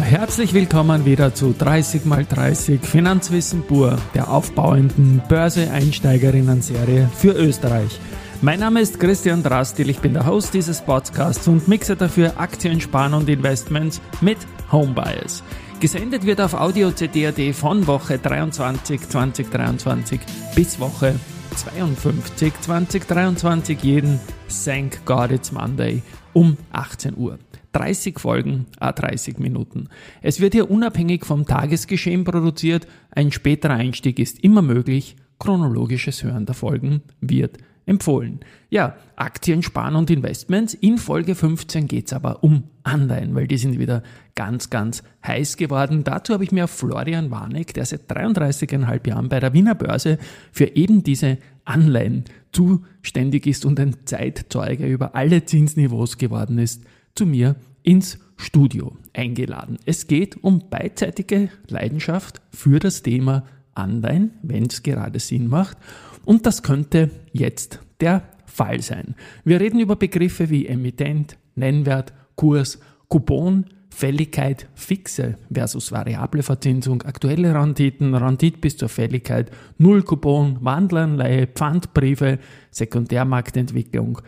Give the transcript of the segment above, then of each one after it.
Herzlich willkommen wieder zu 30 x 30 Finanzwissen pur, der aufbauenden Börse-Einsteigerinnen-Serie für Österreich. Mein Name ist Christian Drastil, ich bin der Host dieses Podcasts und mixe dafür Aktien, Sparen und Investments mit Homebias. Gesendet wird auf Audio CD.at von Woche 23 2023 bis Woche 52 2023 jeden Thank God It's Monday um 18 Uhr. 30 Folgen, a 30 Minuten. Es wird hier unabhängig vom Tagesgeschehen produziert. Ein späterer Einstieg ist immer möglich. Chronologisches Hören der Folgen wird empfohlen. Ja, Aktien, Sparen und Investments. In Folge 15 geht's aber um Anleihen, weil die sind wieder ganz, ganz heiß geworden. Dazu habe ich mir Florian Warneck, der seit 33,5 Jahren bei der Wiener Börse für eben diese Anleihen zuständig ist und ein Zeitzeuge über alle Zinsniveaus geworden ist, zu mir ins Studio eingeladen. Es geht um beidseitige Leidenschaft für das Thema Anleihen, wenn es gerade Sinn macht. Und das könnte jetzt der Fall sein. Wir reden über Begriffe wie Emittent, Nennwert, Kurs, Coupon, Fälligkeit, fixe versus variable Verzinsung, aktuelle Renditen, Rendit bis zur Fälligkeit, Nullcoupon, Wandleranleihe, Pfandbriefe, Sekundärmarktentwicklung,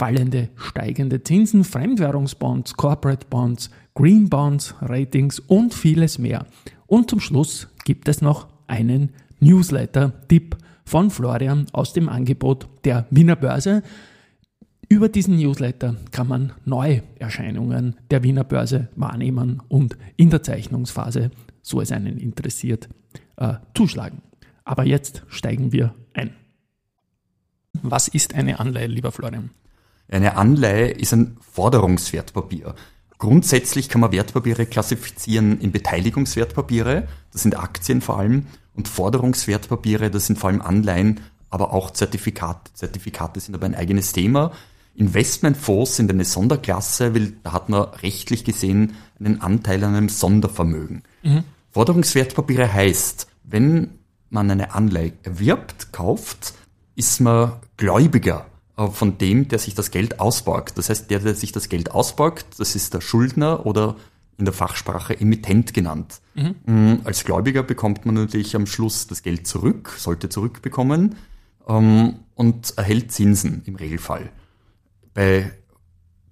fallende, steigende Zinsen, Fremdwährungsbonds, Corporate Bonds, Green Bonds, Ratings und vieles mehr. Und zum Schluss gibt es noch einen Newsletter-Tipp von Florian aus dem Angebot der Wiener Börse. Über diesen Newsletter kann man Neuerscheinungen der Wiener Börse wahrnehmen und in der Zeichnungsphase, so es einen interessiert, äh, zuschlagen. Aber jetzt steigen wir ein. Was ist eine Anleihe, lieber Florian? Eine Anleihe ist ein Forderungswertpapier. Grundsätzlich kann man Wertpapiere klassifizieren in Beteiligungswertpapiere, das sind Aktien vor allem, und Forderungswertpapiere, das sind vor allem Anleihen, aber auch Zertifikate. Zertifikate sind aber ein eigenes Thema. Investmentfonds sind eine Sonderklasse, weil da hat man rechtlich gesehen einen Anteil an einem Sondervermögen. Mhm. Forderungswertpapiere heißt, wenn man eine Anleihe erwirbt, kauft, ist man Gläubiger von dem, der sich das Geld ausborgt. Das heißt, der, der sich das Geld ausborgt, das ist der Schuldner oder in der Fachsprache Emittent genannt. Mhm. Mm, als Gläubiger bekommt man natürlich am Schluss das Geld zurück, sollte zurückbekommen ähm, und erhält Zinsen im Regelfall. Bei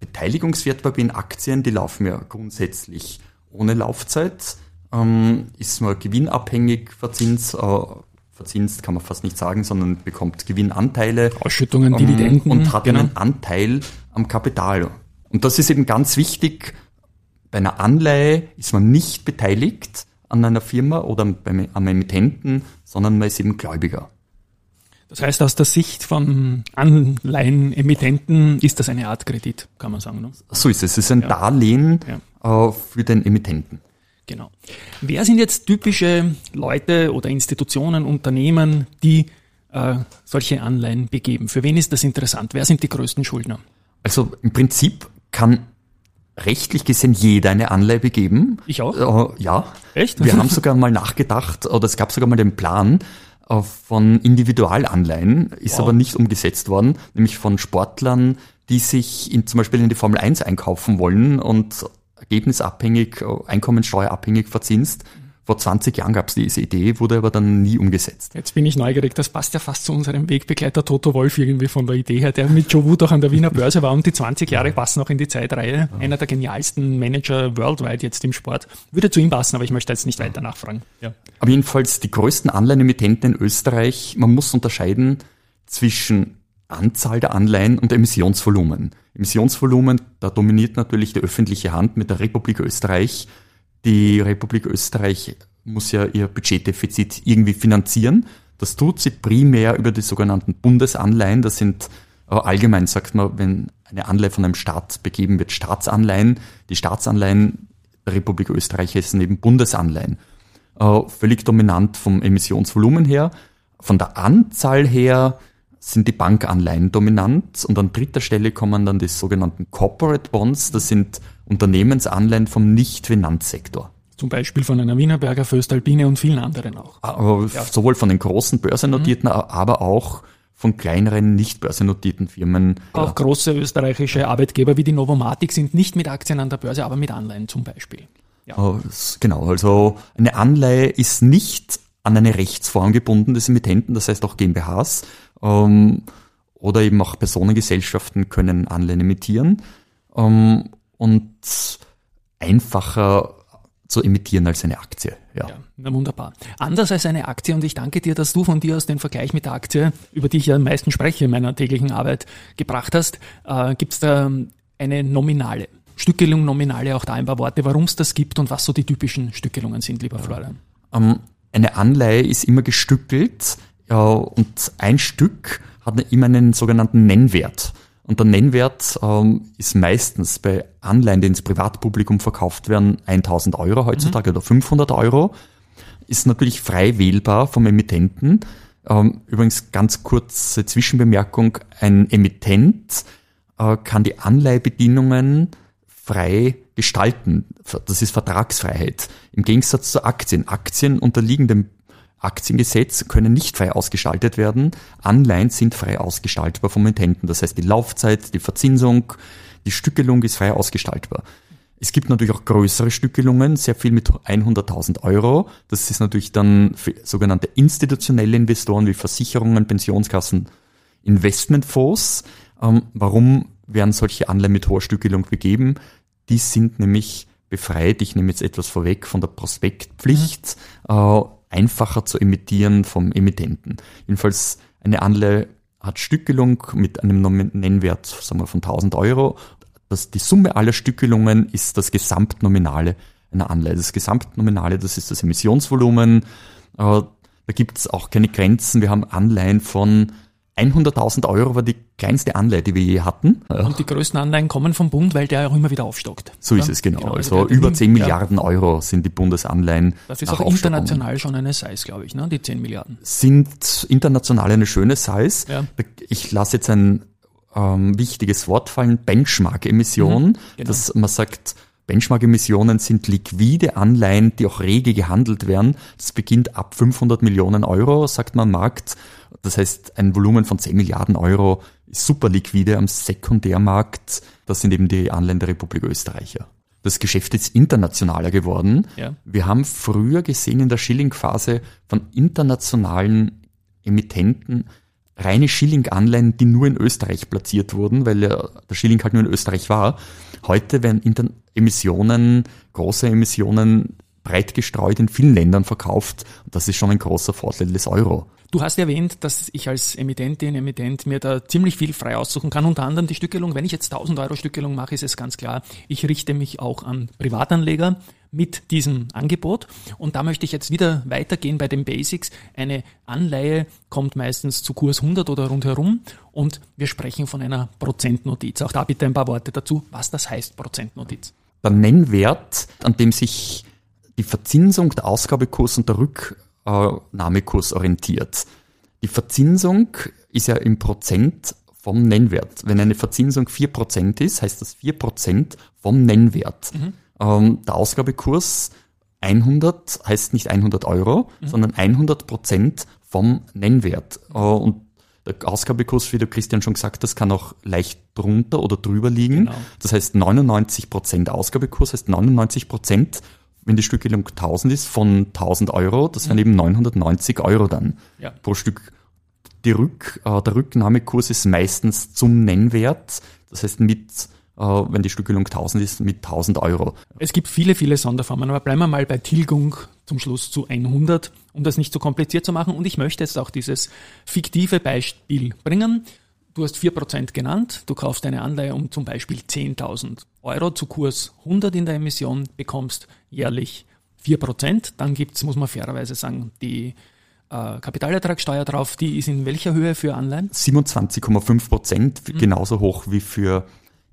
Beteiligungswertpapieren, Aktien, die laufen ja grundsätzlich ohne Laufzeit, ähm, ist man gewinnabhängig verzinst, äh, verzinst kann man fast nicht sagen, sondern bekommt Gewinnanteile. Ausschüttungen, ähm, Dividenden. Und hat genau. einen Anteil am Kapital. Und das ist eben ganz wichtig. Bei einer Anleihe ist man nicht beteiligt an einer Firma oder beim, am Emittenten, sondern man ist eben Gläubiger. Das heißt, aus der Sicht von Anleihenemittenten ist das eine Art Kredit, kann man sagen. Ne? So ist es. Es ist ein ja. Darlehen ja. Äh, für den Emittenten. Genau. Wer sind jetzt typische Leute oder Institutionen, Unternehmen, die äh, solche Anleihen begeben? Für wen ist das interessant? Wer sind die größten Schuldner? Also im Prinzip kann rechtlich gesehen jeder eine Anleihe begeben. Ich auch? Äh, ja. Echt? Wir haben sogar mal nachgedacht, oder es gab sogar mal den Plan äh, von Individualanleihen, ist wow. aber nicht umgesetzt worden, nämlich von Sportlern, die sich in, zum Beispiel in die Formel 1 einkaufen wollen und ergebnisabhängig, äh, einkommensteuerabhängig verzinst. Vor 20 Jahren gab es diese Idee, wurde aber dann nie umgesetzt. Jetzt bin ich neugierig, das passt ja fast zu unserem Wegbegleiter Toto Wolf irgendwie von der Idee her, der mit Joe Wood auch an der Wiener Börse war und die 20 Jahre passen auch in die Zeitreihe. Ja. Einer der genialsten Manager worldwide jetzt im Sport. Würde zu ihm passen, aber ich möchte jetzt nicht weiter nachfragen. Ja. Aber jedenfalls die größten Anleihenemittenten in Österreich, man muss unterscheiden zwischen Anzahl der Anleihen und Emissionsvolumen. Emissionsvolumen, da dominiert natürlich die öffentliche Hand mit der Republik Österreich. Die Republik Österreich muss ja ihr Budgetdefizit irgendwie finanzieren. Das tut sie primär über die sogenannten Bundesanleihen. Das sind äh, allgemein, sagt man, wenn eine Anleihe von einem Staat begeben wird, Staatsanleihen. Die Staatsanleihen der Republik Österreich heißen eben Bundesanleihen. Äh, völlig dominant vom Emissionsvolumen her. Von der Anzahl her sind die Bankanleihen dominant und an dritter Stelle kommen dann die sogenannten Corporate Bonds, das sind Unternehmensanleihen vom Nicht-Finanzsektor. Zum Beispiel von einer Wienerberger, Föstalpine und vielen anderen auch. Aber ja. Sowohl von den großen börsennotierten, mhm. aber auch von kleineren, nicht börsennotierten Firmen. Auch große österreichische Arbeitgeber wie die Novomatic sind nicht mit Aktien an der Börse, aber mit Anleihen zum Beispiel. Ja. Äh, genau, also eine Anleihe ist nicht an eine Rechtsform gebunden des Emittenten, das heißt auch GmbHs ähm, oder eben auch Personengesellschaften können Anleihen emittieren ähm, und einfacher zu emittieren als eine Aktie. Ja. ja, na wunderbar. Anders als eine Aktie und ich danke dir, dass du von dir aus den Vergleich mit der Aktie, über die ich ja am meisten spreche in meiner täglichen Arbeit, gebracht hast, äh, gibt es da eine nominale. Stückelung, nominale, auch da ein paar Worte, warum es das gibt und was so die typischen Stückelungen sind, lieber Florian. Ähm, eine Anleihe ist immer gestückelt ja, und ein Stück hat immer einen sogenannten Nennwert. Und der Nennwert ähm, ist meistens bei Anleihen, die ins Privatpublikum verkauft werden, 1000 Euro heutzutage mhm. oder 500 Euro. Ist natürlich frei wählbar vom Emittenten. Ähm, übrigens ganz kurze Zwischenbemerkung. Ein Emittent äh, kann die Anleihebedingungen frei gestalten. Das ist Vertragsfreiheit. Im Gegensatz zu Aktien. Aktien unterliegen dem Aktiengesetz können nicht frei ausgestaltet werden. Anleihen sind frei ausgestaltbar vom Emittenten. Das heißt, die Laufzeit, die Verzinsung, die Stückelung ist frei ausgestaltbar. Es gibt natürlich auch größere Stückelungen, sehr viel mit 100.000 Euro. Das ist natürlich dann für sogenannte institutionelle Investoren wie Versicherungen, Pensionskassen, Investmentfonds. Ähm, warum werden solche Anleihen mit hoher Stückelung begeben? Die sind nämlich befreit, ich nehme jetzt etwas vorweg, von der Prospektpflicht. Mhm. Äh, einfacher zu emittieren vom Emittenten. Jedenfalls eine Anleihe hat Stückelung mit einem Nennwert sagen wir, von 1000 Euro. Das, die Summe aller Stückelungen ist das Gesamtnominale einer Anleihe. Das Gesamtnominale, das ist das Emissionsvolumen. Äh, da gibt es auch keine Grenzen. Wir haben Anleihen von 100.000 Euro war die kleinste Anleihe, die wir je hatten. Und die größten Anleihen kommen vom Bund, weil der auch immer wieder aufstockt. So ist es, genau. genau also, also über 10 Milliarden Euro sind die Bundesanleihen. Das ist auch international schon eine Size, glaube ich, ne? die 10 Milliarden. Sind international eine schöne Size. Ja. Ich lasse jetzt ein ähm, wichtiges Wort fallen, Benchmark-Emission, mhm, genau. dass man sagt, Benchmark-Emissionen sind liquide Anleihen, die auch rege gehandelt werden. Das beginnt ab 500 Millionen Euro, sagt man Markt. Das heißt, ein Volumen von 10 Milliarden Euro ist super liquide am Sekundärmarkt. Das sind eben die Anleihen der Republik Österreich. Das Geschäft ist internationaler geworden. Ja. Wir haben früher gesehen in der Schilling-Phase von internationalen Emittenten reine Schilling-Anleihen, die nur in Österreich platziert wurden, weil der Schilling halt nur in Österreich war. Heute werden Inter Emissionen, große Emissionen breit gestreut in vielen Ländern verkauft. Das ist schon ein großer Vorteil des Euro. Du hast erwähnt, dass ich als Emittentin, Emittent mir da ziemlich viel frei aussuchen kann, unter anderem die Stückelung. Wenn ich jetzt 1000 Euro Stückelung mache, ist es ganz klar, ich richte mich auch an Privatanleger mit diesem Angebot. Und da möchte ich jetzt wieder weitergehen bei den Basics. Eine Anleihe kommt meistens zu Kurs 100 oder rundherum und wir sprechen von einer Prozentnotiz. Auch da bitte ein paar Worte dazu, was das heißt, Prozentnotiz. Der Nennwert, an dem sich die Verzinsung, der Ausgabekurs und der Rück Nahmekurs orientiert. Die Verzinsung ist ja im Prozent vom Nennwert. Wenn eine Verzinsung 4% ist, heißt das 4% vom Nennwert. Mhm. Ähm, der Ausgabekurs 100 heißt nicht 100 Euro, mhm. sondern 100% vom Nennwert. Äh, und der Ausgabekurs, wie der Christian schon gesagt hat, kann auch leicht drunter oder drüber liegen. Genau. Das heißt 99% Ausgabekurs heißt 99 wenn die Stückelung 1000 ist, von 1000 Euro, das wären mhm. eben 990 Euro dann ja. pro Stück. Die Rück, äh, der Rücknahmekurs ist meistens zum Nennwert, das heißt mit äh, wenn die Stückelung 1000 ist, mit 1000 Euro. Es gibt viele, viele Sonderformen, aber bleiben wir mal bei Tilgung zum Schluss zu 100, um das nicht zu so kompliziert zu machen. Und ich möchte jetzt auch dieses fiktive Beispiel bringen. Du hast 4% genannt, du kaufst eine Anleihe um zum Beispiel 10.000 Euro zu Kurs 100 in der Emission, bekommst jährlich 4%. Dann gibt's, muss man fairerweise sagen, die äh, Kapitalertragssteuer drauf. Die ist in welcher Höhe für Anleihen? 27,5 Prozent, mhm. genauso hoch wie für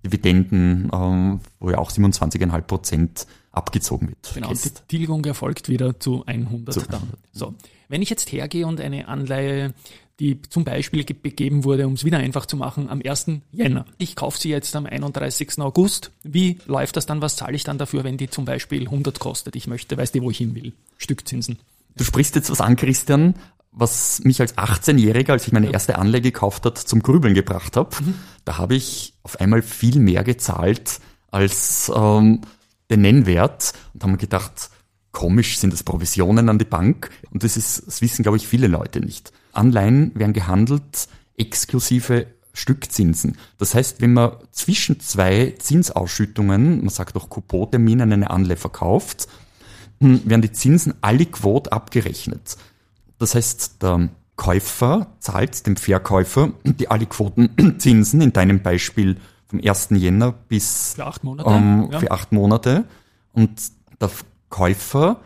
Dividenden, ähm, wo ja auch 27,5 Prozent abgezogen wird. Genau, die Tilgung erfolgt wieder zu 100. Zu 100. So, wenn ich jetzt hergehe und eine Anleihe die zum Beispiel begeben wurde, um es wieder einfach zu machen, am 1. Jänner. Ich kaufe sie jetzt am 31. August. Wie läuft das dann? Was zahle ich dann dafür, wenn die zum Beispiel 100 kostet? Ich möchte, weißt du, wo ich hin will? Stückzinsen. Du sprichst jetzt was an, Christian, was mich als 18-Jähriger, als ich meine erste Anleihe gekauft hat, zum Grübeln gebracht habe. Mhm. Da habe ich auf einmal viel mehr gezahlt als ähm, den Nennwert und haben gedacht, komisch sind das Provisionen an die Bank und das ist, das wissen glaube ich viele Leute nicht. Anleihen werden gehandelt exklusive Stückzinsen. Das heißt, wenn man zwischen zwei Zinsausschüttungen, man sagt auch Coupon-Terminen, eine Anleihe verkauft, hm, werden die Zinsen alle Quote abgerechnet. Das heißt, der Käufer zahlt dem Verkäufer die alle Quotenzinsen, in deinem Beispiel vom 1. Jänner bis für acht Monate, ähm, ja. für acht Monate. Und der Käufer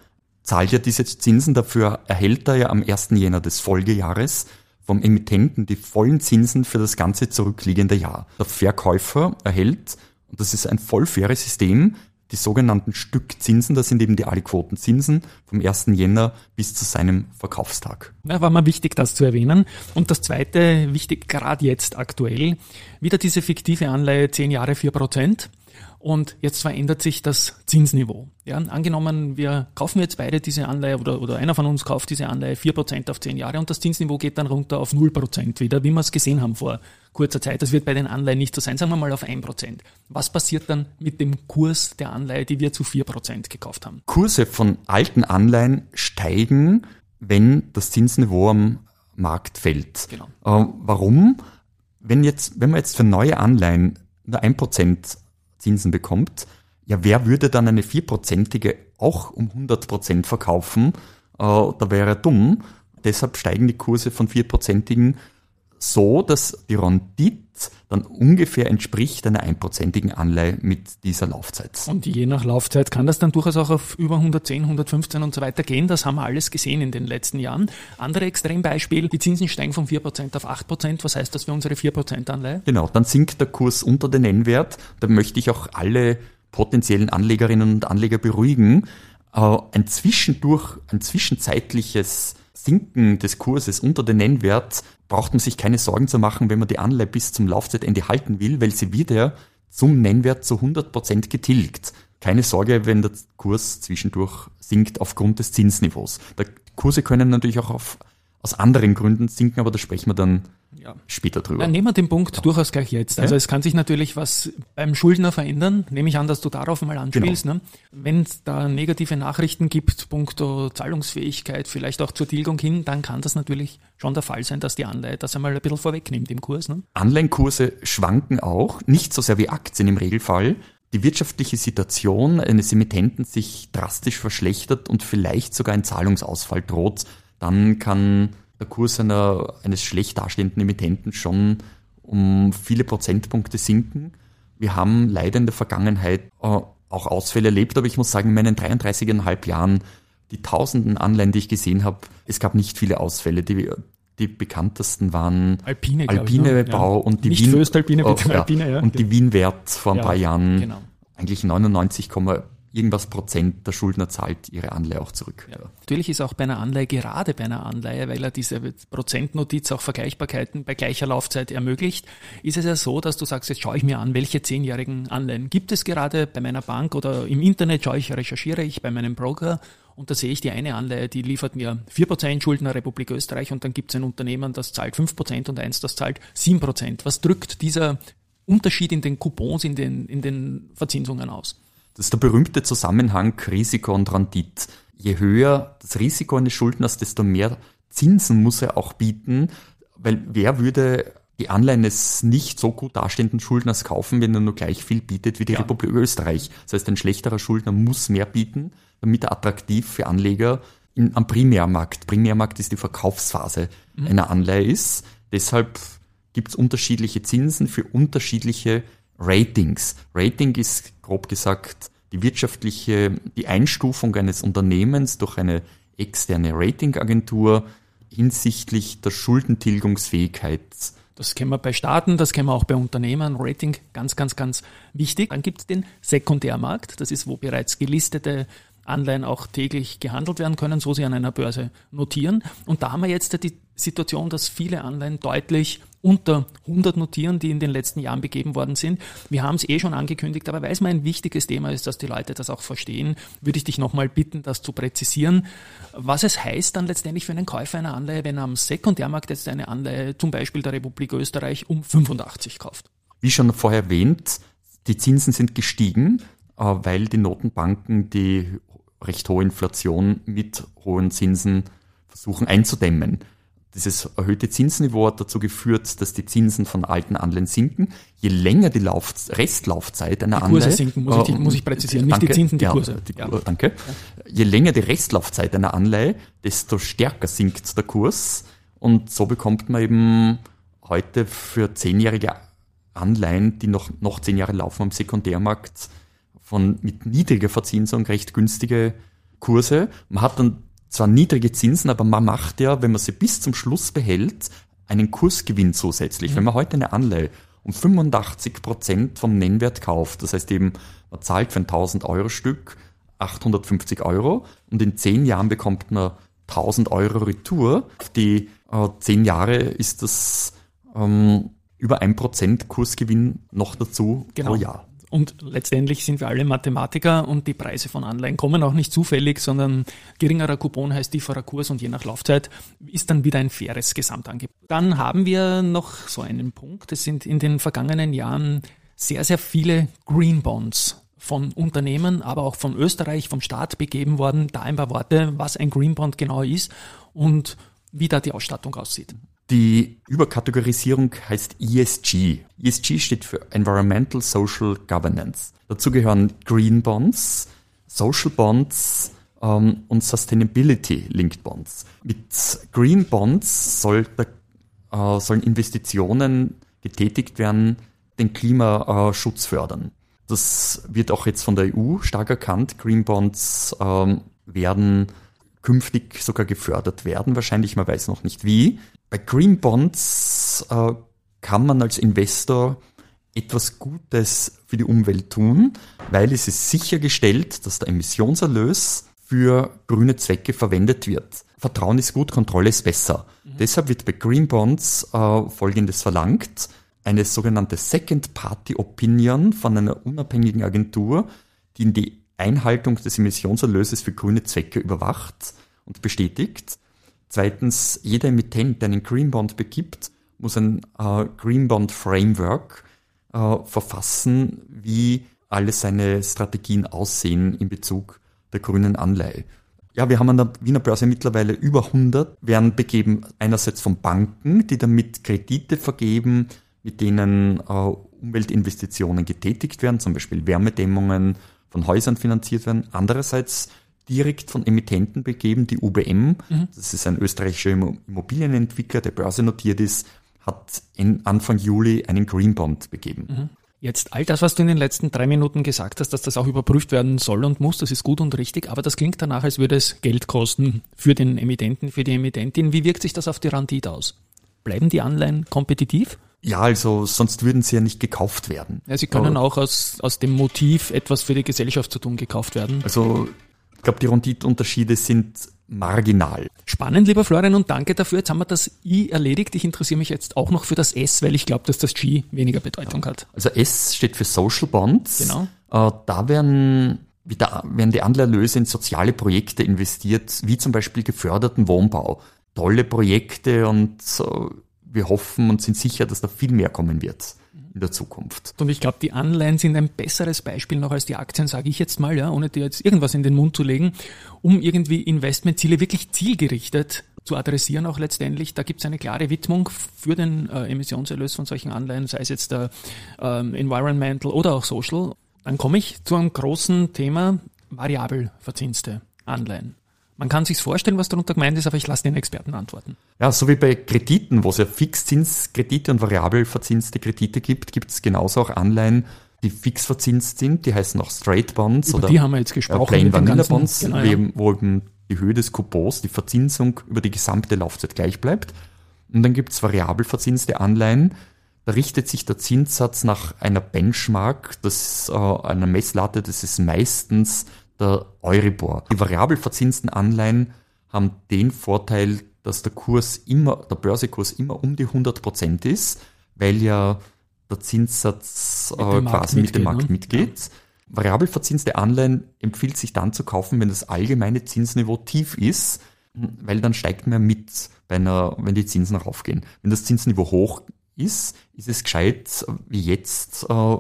zahlt ja diese Zinsen, dafür erhält er ja am 1. Jänner des Folgejahres vom Emittenten die vollen Zinsen für das ganze zurückliegende Jahr. Der Verkäufer erhält, und das ist ein voll faires System, die sogenannten Stückzinsen, das sind eben die Aliquotenzinsen vom 1. Jänner bis zu seinem Verkaufstag. Ja, war mir wichtig, das zu erwähnen. Und das zweite, wichtig gerade jetzt aktuell, wieder diese fiktive Anleihe 10 Jahre 4 Prozent. Und jetzt verändert sich das Zinsniveau. Ja, angenommen, wir kaufen jetzt beide diese Anleihe oder, oder einer von uns kauft diese Anleihe 4% auf 10 Jahre und das Zinsniveau geht dann runter auf 0% wieder, wie wir es gesehen haben vor kurzer Zeit. Das wird bei den Anleihen nicht so sein, sagen wir mal auf 1%. Was passiert dann mit dem Kurs der Anleihe, die wir zu 4% gekauft haben? Kurse von alten Anleihen steigen, wenn das Zinsniveau am Markt fällt. Genau. Äh, warum? Wenn, jetzt, wenn man jetzt für neue Anleihen nur 1% Zinsen bekommt, ja, wer würde dann eine vierprozentige auch um 100 Prozent verkaufen? Äh, da wäre dumm. Deshalb steigen die Kurse von vierprozentigen so, dass die Rendite dann ungefähr entspricht einer einprozentigen Anleihe mit dieser Laufzeit. Und je nach Laufzeit kann das dann durchaus auch auf über 110, 115 und so weiter gehen. Das haben wir alles gesehen in den letzten Jahren. Andere Extrembeispiel, die Zinsen steigen von 4% auf 8%. Was heißt das für unsere 4% Anleihe? Genau, dann sinkt der Kurs unter den Nennwert. Da möchte ich auch alle potenziellen Anlegerinnen und Anleger beruhigen. Äh, ein zwischendurch, ein zwischenzeitliches Sinken des Kurses unter den Nennwert braucht man sich keine Sorgen zu machen, wenn man die Anleihe bis zum Laufzeitende halten will, weil sie wieder zum Nennwert zu 100% getilgt. Keine Sorge, wenn der Kurs zwischendurch sinkt aufgrund des Zinsniveaus. Die Kurse können natürlich auch auf, aus anderen Gründen sinken, aber da sprechen wir dann ja. später drüber. Ja, nehmen wir den Punkt ja. durchaus gleich jetzt. Also ja. es kann sich natürlich was beim Schuldner verändern. Nehme ich an, dass du darauf mal anspielst. Genau. Ne? Wenn es da negative Nachrichten gibt, punkto Zahlungsfähigkeit, vielleicht auch zur Tilgung hin, dann kann das natürlich schon der Fall sein, dass die Anleihe das einmal ein bisschen vorwegnimmt im Kurs. Ne? Anleihenkurse schwanken auch, nicht so sehr wie Aktien im Regelfall. Die wirtschaftliche Situation eines Emittenten sich drastisch verschlechtert und vielleicht sogar ein Zahlungsausfall droht, dann kann der Kurs einer, eines schlecht dastehenden Emittenten schon um viele Prozentpunkte sinken. Wir haben leider in der Vergangenheit äh, auch Ausfälle erlebt, aber ich muss sagen, in meinen 33,5 Jahren, die tausenden Anleihen, die ich gesehen habe, es gab nicht viele Ausfälle. Die, die bekanntesten waren Alpine, Alpine ne? Bau ja. und die nicht Wien, Föstalpine, bitte, oh, ja, Alpine, ja. und die Wien Wert vor ein paar Jahren genau. eigentlich 99, irgendwas Prozent der Schuldner zahlt ihre Anleihe auch zurück. Ja. Natürlich ist auch bei einer Anleihe, gerade bei einer Anleihe, weil er diese Prozentnotiz auch Vergleichbarkeiten bei gleicher Laufzeit ermöglicht, ist es ja so, dass du sagst, jetzt schaue ich mir an, welche zehnjährigen Anleihen gibt es gerade bei meiner Bank oder im Internet schaue ich, recherchiere ich bei meinem Broker und da sehe ich die eine Anleihe, die liefert mir 4% Schuldner Republik Österreich und dann gibt es ein Unternehmen, das zahlt 5% und eins, das zahlt 7%. Was drückt dieser Unterschied in den Coupons, in den, in den Verzinsungen aus? Das ist der berühmte Zusammenhang Risiko und Rendite. Je höher das Risiko eines Schuldners, desto mehr Zinsen muss er auch bieten, weil wer würde die Anleihen des nicht so gut dastehenden Schuldners kaufen, wenn er nur gleich viel bietet wie die ja. Republik Österreich. Das heißt, ein schlechterer Schuldner muss mehr bieten, damit er attraktiv für Anleger in, am Primärmarkt, Primärmarkt ist die Verkaufsphase mhm. einer Anleihe ist. Deshalb gibt es unterschiedliche Zinsen für unterschiedliche Ratings. Rating ist grob gesagt die wirtschaftliche, die Einstufung eines Unternehmens durch eine externe Ratingagentur hinsichtlich der Schuldentilgungsfähigkeit. Das kennen wir bei Staaten, das kennen wir auch bei Unternehmen. Rating ganz, ganz, ganz wichtig. Dann gibt es den Sekundärmarkt. Das ist, wo bereits gelistete Anleihen auch täglich gehandelt werden können, so sie an einer Börse notieren. Und da haben wir jetzt die Situation, dass viele Anleihen deutlich unter 100 notieren, die in den letzten Jahren begeben worden sind. Wir haben es eh schon angekündigt, aber weil es mir ein wichtiges Thema ist, dass die Leute das auch verstehen, würde ich dich nochmal bitten, das zu präzisieren. Was es heißt dann letztendlich für einen Käufer einer Anleihe, wenn er am Sekundärmarkt jetzt eine Anleihe, zum Beispiel der Republik Österreich, um 85 kauft. Wie schon vorher erwähnt, die Zinsen sind gestiegen. äh, weil die Notenbanken die recht hohe Inflation mit hohen Zinsen versuchen einzudämmen. Dieses erhöhte Zinsniveau hat dazu geführt, dass die Zinsen von alten Anleihen sinken. Je länger die Lauf Restlaufzeit einer die Kurse Anleihe. sinken, muss ich, muss ich präzisieren, nicht danke, die Zinsen, die ja, Kurse. Die, Ja. Danke. Je länger die Restlaufzeit einer Anleihe, desto stärker sinkt der Kurs. Und so bekommt man eben heute für zehnjährige Anleihen, die noch, noch zehn Jahre laufen am Sekundärmarkt, von, mit niedriger Verzinsung recht günstige Kurse. Man hat dann zwar niedrige Zinsen, aber man macht ja, wenn man sie bis zum Schluss behält, einen Kursgewinn zusätzlich. Wenn man heute eine Anleihe um 85 Prozent vom Nennwert kauft, das heißt eben, man zahlt für ein 1000 Euro Stück 850 Euro und in zehn Jahren bekommt man 1000 Euro Retour. Auf die äh, zehn Jahre ist das ähm, über ein Prozent Kursgewinn noch dazu Genau. pro Jahr. Und letztendlich sind wir alle Mathematiker und die Preise von Anleihen kommen auch nicht zufällig, sondern geringerer Coupon heißt tieferer Kurs und je nach Laufzeit ist dann wieder ein faires Gesamtangebot. Dann haben wir noch so einen Punkt. Es sind in den vergangenen Jahren sehr, sehr viele Green Bonds von Unternehmen, aber auch von Österreich, vom Staat begeben worden. Da ein paar Worte, was ein Green Bond genau ist und wie da die Ausstattung aussieht. Die Überkategorisierung heißt ESG. ESG steht für Environmental Social Governance. Dazu gehören Green Bonds, Social Bonds ähm, und Sustainability Linked Bonds. Mit Green Bonds soll der, äh, sollen Investitionen getätigt werden, den Klimaschutz fördern. Das wird auch jetzt von der EU stark erkannt. Green Bonds ähm, werden künftig sogar gefördert werden, wahrscheinlich, man weiß noch nicht wie. Bei Green Bonds äh, kann man als Investor etwas Gutes für die Umwelt tun, weil es ist sichergestellt, dass der Emissionserlös für grüne Zwecke verwendet wird. Vertrauen ist gut, Kontrolle ist besser. Deshalb wird bei Green Bonds äh, Folgendes verlangt. Eine sogenannte Second Party Opinion von einer unabhängigen Agentur, die die Einhaltung des Emissionserlöses für grüne Zwecke überwacht und bestätigt. Zweitens, jeder Emittent, der einen Green Bond begibt, muss ein äh, Green Bond Framework äh, verfassen, wie alle seine Strategien aussehen in Bezug der grünen Anleihe. Ja, wir haben an der Wiener Börse mittlerweile über 100, werden begeben einerseits von Banken, die damit Kredite vergeben, mit denen äh, Umweltinvestitionen getätigt werden, zum Beispiel Wärmedämmungen von Häusern finanziert werden. Andererseits direkt von Emittenten begeben, die UBM, das ist ein österreichischer Immo- Immobilienentwickler, der börsennotiert ist, hat Anfang Juli einen Green Bond begeben. Jetzt all das, was du in den letzten drei Minuten gesagt hast, dass das auch überprüft werden soll und muss, das ist gut und richtig, aber das klingt danach, als würde es Geld kosten für den Emittenten, für die Emittentin. Wie wirkt sich das auf die Rendite aus? Bleiben die Anleihen kompetitiv? Ja, also sonst würden sie ja nicht gekauft werden. Ja, sie können Aber- auch aus, aus dem Motiv, etwas für die Gesellschaft zu tun, gekauft werden. Also ich glaube, die Renditeunterschiede sind marginal. Spannend, lieber Florian, und danke dafür. Jetzt haben wir das I erledigt. Ich interessiere mich jetzt auch noch für das S, weil ich glaube, dass das G weniger Bedeutung hat. Also S steht für Social Bonds. Genau. Äh, da werden, wieder, werden die Anleiherlöse in soziale Projekte investiert, wie zum Beispiel geförderten Wohnbau. Tolle Projekte und äh, wir hoffen und sind sicher, dass da viel mehr kommen wird in der Zukunft. Und ich glaube, die Anleihen sind ein besseres Beispiel noch als die Aktien, sage ich jetzt mal, ja, ohne dir jetzt irgendwas in den Mund zu legen, um irgendwie Investmentziele wirklich zielgerichtet zu adressieren, auch letztendlich. Da gibt es eine klare Widmung für den äh, Emissionserlös von solchen Anleihen, sei es jetzt der ähm, Environmental oder auch Social. Dann komme ich zu einem großen Thema, variabel verzinste Anleihen. Man kann sich's vorstellen, was darunter gemeint ist, aber ich lasse den Experten antworten. Ja, so wie bei Krediten, wo es ja Fixzinskredite und variabel verzinste Kredite gibt, gibt es genauso auch Anleihen, die fix verzinst sind. Die heißen auch Straight Bonds Über oder die haben wir jetzt äh, gesprochen. Plain mit dem Vanilla ganzen- Bonds, genau, ja. wo eben die Höhe des Coupons, die Verzinsung über die gesamte Laufzeit gleich bleibt. Und dann gibt es variabel verzinste Anleihen. Da richtet sich der Zinssatz nach einer Benchmark, das äh, einer Messlatte, das ist meistens der Euribor. Die variabel verzinsten Anleihen haben den Vorteil, dass der Kurs immer, der Börsekurs immer um die 100 Prozent ist, weil ja der Zinssatz Mit äh, quasi mit dem Markt ne? mitgeht. Variabel verzinste Anleihen empfiehlt sich dann zu kaufen, wenn das allgemeine Zinsniveau tief ist, weil dann steigt man mit, einer, wenn die Zinsen raufgehen. Wenn das Zinsniveau hoch ist, ist es gescheit, wie jetzt, äh,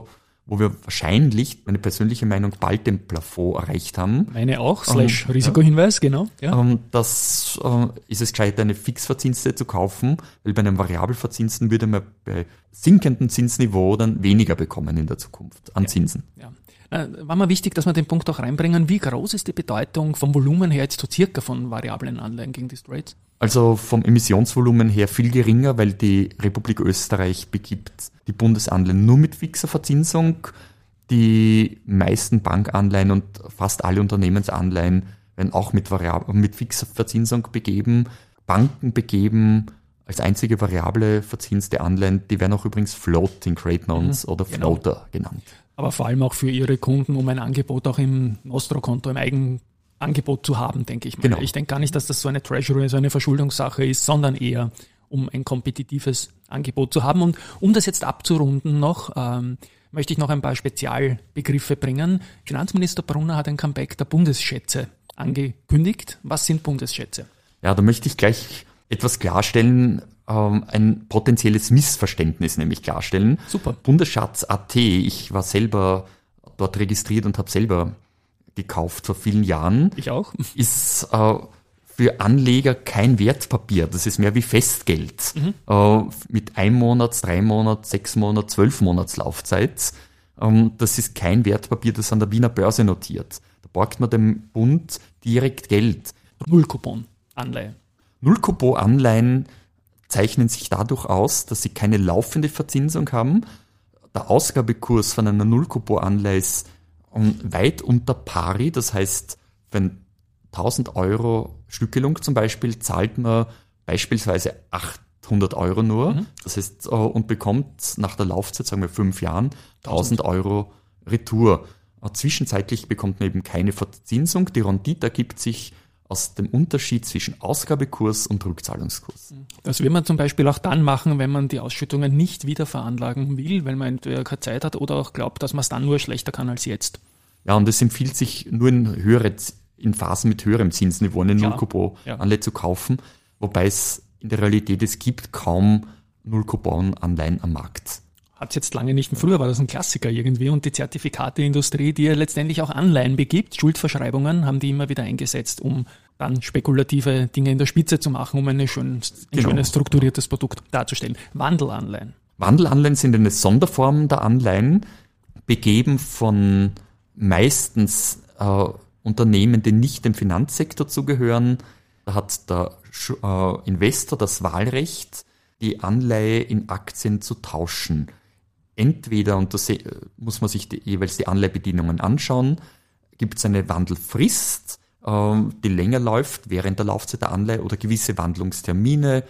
wo wir wahrscheinlich, meine persönliche Meinung, bald den Plafond erreicht haben. Meine auch, slash um, Risikohinweis, ja. genau. Ja. Ähm, das uh, ist es gescheit, eine fixverzinste zu kaufen, weil bei einem variabelverzinsten würde man bei sinkendem Zinsniveau dann weniger bekommen in der Zukunft an Zinsen. Ja. Äh, war mir wichtig, dass wir den Punkt auch reinbringen. Wie groß ist die Bedeutung vom Volumen her jetzt so circa von variablen Anleihen gegen die Straits? Also vom Emissionsvolumen her viel geringer, weil die Republik Österreich begibt die Bundesanleihen nur mit fixer Verzinsung. Die meisten Bankanleihen und fast alle Unternehmensanleihen werden auch mit, Variab mit fixer Verzinsung begeben. Banken begeben als einzige variable verzinste Anleihen, die werden auch übrigens Floating Rate Notes mhm, oder genau. Floater genau. genannt aber vor allem auch für ihre Kunden, um ein Angebot auch im Nostro-Konto, im Eigenangebot zu haben, denke ich mal. Genau. Ich denke gar nicht, dass das so eine Treasury, so eine Verschuldungssache ist, sondern eher um ein kompetitives Angebot zu haben. Und um das jetzt abzurunden noch, ähm, möchte ich noch ein paar Spezialbegriffe bringen. Finanzminister Brunner hat ein Comeback der Bundesschätze angekündigt. Was sind Bundesschätze? Ja, da möchte ich gleich etwas klarstellen, ähm, ein potenzielles Missverständnis nämlich klarstellen. Super. Bundesschatz.at, ich war selber dort registriert und habe selber gekauft vor vielen Jahren. Ich auch. Ist äh, für Anleger kein Wertpapier. Das ist mehr wie Festgeld. Mhm. Äh, mit ein Monats, drei Monats, sechs Monats, zwölf Monats Laufzeit. Ähm, das ist kein Wertpapier, das an der Wiener Börse notiert. Da borgt man dem Bund direkt Geld. Nullcoupon-Anleihe. Nullcoupon-Anleihen zeichnen sich dadurch aus, dass sie keine laufende Verzinsung haben. Der Ausgabekurs von einer Nullcoupon-Anleihe ist weit unter pari. Das heißt, wenn 1000 Euro Stückelung zum Beispiel, zahlt man beispielsweise 800 Euro nur. Mhm. Das heißt, äh, und bekommt nach der Laufzeit, sagen wir fünf Jahren, 1000 Euro Retour. Äh, zwischenzeitlich bekommt man eben keine Verzinsung. Die Rendite ergibt sich aus dem Unterschied zwischen Ausgabekurs und Rückzahlungskurs. Das will man zum Beispiel auch dann machen, wenn man die Ausschüttungen nicht wieder veranlagen will, weil man entweder keine Zeit hat oder auch glaubt, dass man es dann nur schlechter kann als jetzt. Ja, und es empfiehlt sich nur in höhere, in Phasen mit höherem Zinsniveau eine Null-Coupon-Anleihe zu kaufen, wobei es in der Realität, es gibt kaum Null-Coupon-Anleihen am Markt hat es jetzt lange nicht mehr. Früher war das ein Klassiker irgendwie und die Zertifikateindustrie, die ja letztendlich auch Anleihen begibt, Schuldverschreibungen, haben die immer wieder eingesetzt, um dann spekulative Dinge in der Spitze zu machen, um eine schön, ein genau. schönes strukturiertes Produkt darzustellen. Wandelanleihen. Wandelanleihen sind eine Sonderform der Anleihen, begeben von meistens äh, Unternehmen, die nicht dem Finanzsektor zugehören. Da hat der äh, Investor das Wahlrecht, die Anleihe in Aktien zu tauschen entweder, und da muss man sich die, jeweils die Anleihbedingungen anschauen, gibt es eine Wandelfrist, ähm, die länger läuft während der Laufzeit der Anleihe oder gewisse Wandlungstermine.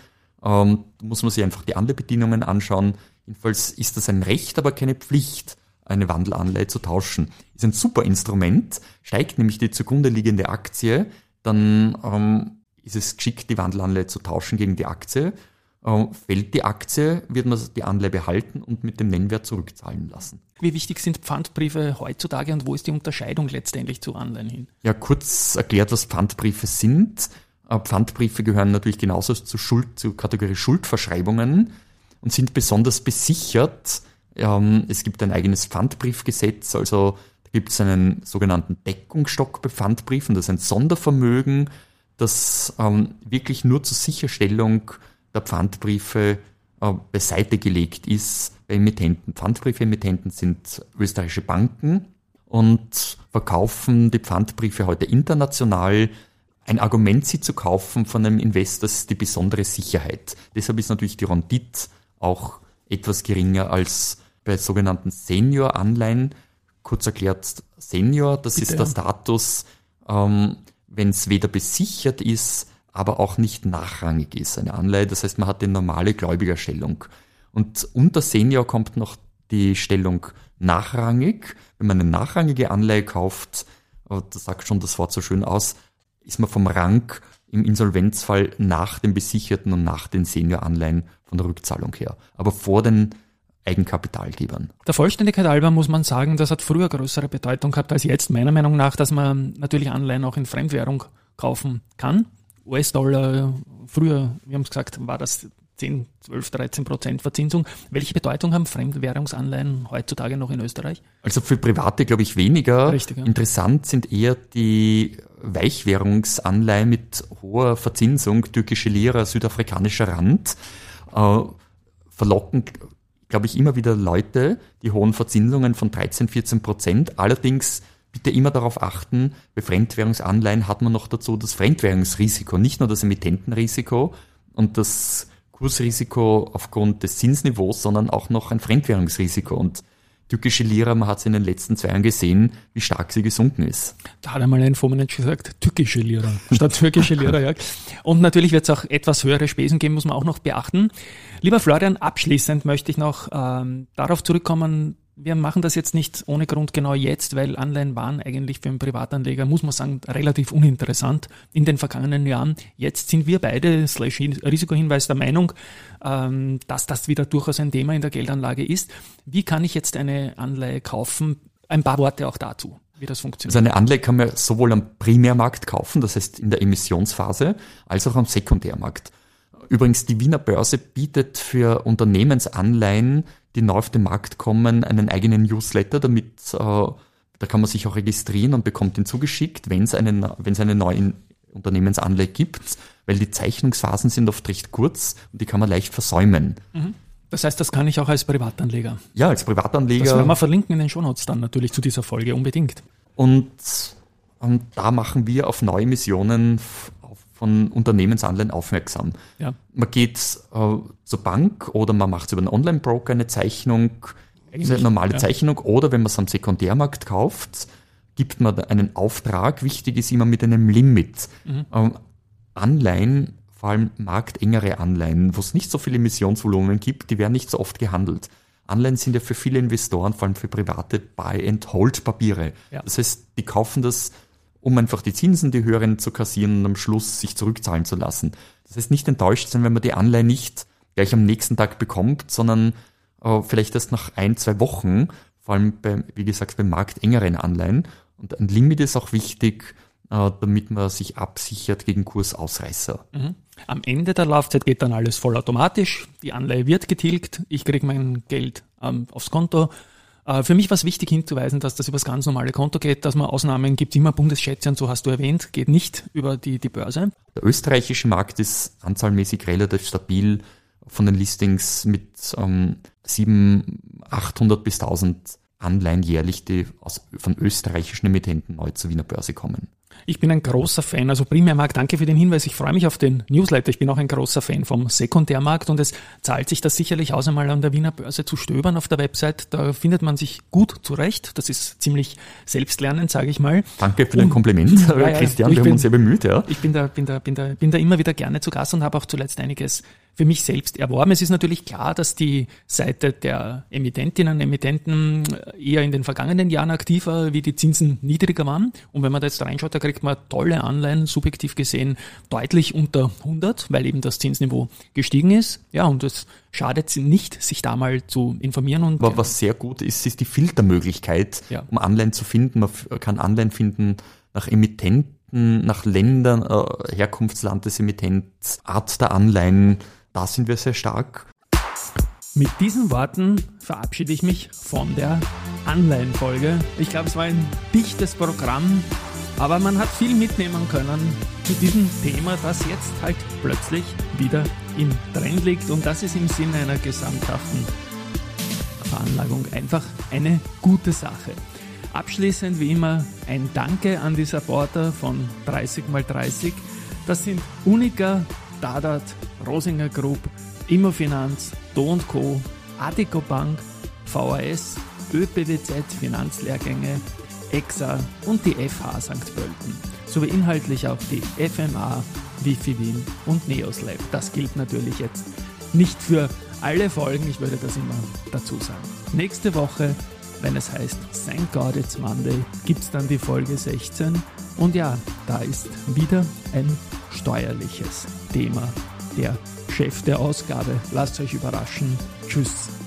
Ähm, muss man sich einfach die Anleihbedingungen anschauen. Jedenfalls ist das ein Recht, aber keine Pflicht, eine Wandelanleihe zu tauschen. Ist ein super Instrument, steigt nämlich die zugrunde liegende Aktie, dann ähm, ist es geschickt, die Wandelanleihe zu tauschen gegen die Aktie fällt die Aktie, wird man die Anleihe behalten und mit dem Nennwert zurückzahlen lassen. Wie wichtig sind Pfandbriefe heutzutage und wo ist die Unterscheidung letztendlich zu Anleihen hin? Ja, kurz erklärt, was Pfandbriefe sind. Äh, Pfandbriefe gehören natürlich genauso zur, Schuld, zur Kategorie Schuldverschreibungen und sind besonders besichert. Ähm, es gibt ein eigenes Pfandbriefgesetz, also da gibt es einen sogenannten Deckungsstock bei Pfandbriefen, das ist ein Sondervermögen, das ähm, wirklich nur zur Sicherstellung der Pfandbriefe äh, beiseite gelegt ist bei Emittenten. Pfandbriefemittenten sind österreichische Banken und verkaufen die Pfandbriefe heute international. Ein Argument, sie zu kaufen von einem Investor, ist die besondere Sicherheit. Deshalb ist natürlich die Rendite auch etwas geringer als bei sogenannten Senior-Anleihen. Kurz erklärt, Senior, das Bitte, ist der Status, ähm, wenn es weder besichert ist, aber auch nicht nachrangig ist, eine Anleihe. Das heißt, man hat die normale Gläubigerstellung. Und unter Senior kommt noch die Stellung nachrangig. Wenn man eine nachrangige Anleihe kauft, das sagt schon das Wort so schön aus, ist man vom Rang im Insolvenzfall nach den Besicherten und nach den Senioranleihen von der Rückzahlung her. Aber vor den Eigenkapitalgebern. Der Vollständigkeit halber muss man sagen, das hat früher größere Bedeutung gehabt als jetzt, meiner Meinung nach, dass man natürlich Anleihen auch in Fremdwährung kaufen kann. US-Dollar, früher, wir haben es gesagt, war das 10, 12, 13 Prozent Verzinsung. Welche Bedeutung haben Fremdwährungsanleihen heutzutage noch in Österreich? Also für Private glaube ich weniger. Richtig, ja. Interessant sind eher die Weichwährungsanleihen mit hoher Verzinsung, türkische Lira, südafrikanischer Rand, äh, verlocken, glaube ich, immer wieder Leute, die hohen Verzinsungen von 13, 14 Prozent. Allerdings bitte immer darauf achten, bei Fremdwährungsanleihen hat man noch dazu das Fremdwährungsrisiko, nicht nur das Emittentenrisiko und das Kursrisiko aufgrund des Zinsniveaus, sondern auch noch ein Fremdwährungsrisiko. Und türkische Lira, man hat es in den letzten zwei Jahren gesehen, wie stark sie gesunken ist. Da hat einmal ein Fondsmanager gesagt, türkische Lira statt türkische Lira. ja. Und natürlich wird es auch etwas höhere Spesen geben, muss man auch noch beachten. Lieber Florian, abschließend möchte ich noch ähm, darauf zurückkommen, wir machen das jetzt nicht ohne Grund genau jetzt, weil Anleihen waren eigentlich für einen Privatanleger, muss man sagen, relativ uninteressant in den vergangenen Jahren. Jetzt sind wir beide, slash Risikohinweis, der Meinung, ähm, dass das wieder durchaus ein Thema in der Geldanlage ist. Wie kann ich jetzt eine Anleihe kaufen? Ein paar Worte auch dazu wie das funktioniert. Also eine Anleihe kann man sowohl am Primärmarkt kaufen, das heißt in der Emissionsphase, als auch am Sekundärmarkt. Übrigens, die Wiener Börse bietet für Unternehmensanleihen die neu auf den Markt kommen, einen eigenen Newsletter, damit äh, da kann man sich auch registrieren und bekommt ihn zugeschickt, wenn es eine, wenn es eine neue Unternehmensanleihe gibt, weil die Zeichnungsphasen sind oft recht kurz und die kann man leicht versäumen. Mhm. Das heißt, das kann ich auch als Privatanleger. Ja, als Privatanleger. Das werden wir verlinken in den Shownotes dann natürlich zu dieser Folge unbedingt. Und, und da machen wir auf neue Missionen von Unternehmensanleihen aufmerksam. Ja. Man geht äh, zur Bank oder man macht über einen Online-Broker eine Zeichnung, Eigentlich, eine normale ja. Zeichnung, oder wenn man es am Sekundärmarkt kauft, gibt man einen Auftrag. Wichtig ist immer mit einem Limit. Mhm. Ähm, Anleihen, vor allem marktengere Anleihen, wo es nicht so viele Emissionsvolumen gibt, die werden nicht so oft gehandelt. Anleihen sind ja für viele Investoren, vor allem für private Buy-and-Hold-Papiere. Ja. Das heißt, die kaufen das um einfach die Zinsen, die höheren zu kassieren und am Schluss sich zurückzahlen zu lassen. Das heißt, nicht enttäuscht sein, wenn man die Anleihe nicht gleich am nächsten Tag bekommt, sondern äh, vielleicht erst nach ein, zwei Wochen, vor allem bei, wie gesagt, bei marktengeren Anleihen. Und ein Limit ist auch wichtig, äh, damit man sich absichert gegen Kursausreißer. Mhm. Am Ende der Laufzeit geht dann alles vollautomatisch. Die Anleihe wird getilgt. Ich kriege mein Geld ähm, aufs Konto für mich war es wichtig hinzuweisen, dass das über das ganz normale Konto geht, dass man Ausnahmen gibt, immer Bundesschätze und so hast du erwähnt, geht nicht über die, die Börse. Der österreichische Markt ist anzahlmäßig relativ stabil von den Listings mit ähm, 700, 800 bis 1000 Anleihen jährlich, die aus, von österreichischen Emittenten neu zur Wiener Börse kommen. Ich bin ein großer Fan, also Primärmarkt, danke für den Hinweis. Ich freue mich auf den Newsletter. Ich bin auch ein großer Fan vom Sekundärmarkt und es zahlt sich das sicherlich aus, einmal an der Wiener Börse zu stöbern auf der Website. Da findet man sich gut zurecht. Das ist ziemlich selbstlernend, sage ich mal. Danke für den Kompliment, ja, ja, Christian. Wir bin, haben uns sehr bemüht, ja. Ich bin da, bin da, bin da, bin da immer wieder gerne zu Gast und habe auch zuletzt einiges für mich selbst erworben. Es ist natürlich klar, dass die Seite der Emittentinnen und Emittenten eher in den vergangenen Jahren aktiver, wie die Zinsen niedriger waren. Und wenn man da jetzt reinschaut, da kriegt man tolle Anleihen, subjektiv gesehen, deutlich unter 100, weil eben das Zinsniveau gestiegen ist. Ja, und es schadet nicht, sich da mal zu informieren. Und Aber was sehr gut ist, ist die Filtermöglichkeit, ja. um Anleihen zu finden. Man kann Anleihen finden nach Emittenten, nach Ländern, äh, Herkunftsland des Emittents, Art der Anleihen, da sind wir sehr stark. Mit diesen Worten verabschiede ich mich von der Anleihenfolge. Ich glaube, es war ein dichtes Programm, aber man hat viel mitnehmen können zu diesem Thema, das jetzt halt plötzlich wieder im Trend liegt und das ist im Sinne einer gesamthaften Veranlagung einfach eine gute Sache. Abschließend wie immer ein Danke an die Supporter von 30x30. Das sind Unica, Dadat, Rosinger Group, Immofinanz, Do Co., Adico Bank, VAS, ÖPWZ Finanzlehrgänge, EXA und die FH St. Pölten, sowie inhaltlich auch die FMA, Wifi Wien und Neoslab. Das gilt natürlich jetzt nicht für alle Folgen, ich würde das immer dazu sagen. Nächste Woche, wenn es heißt Thank God It's Monday, gibt es dann die Folge 16 und ja, da ist wieder ein steuerliches Thema der Chef der Ausgabe. Lasst euch überraschen. Tschüss.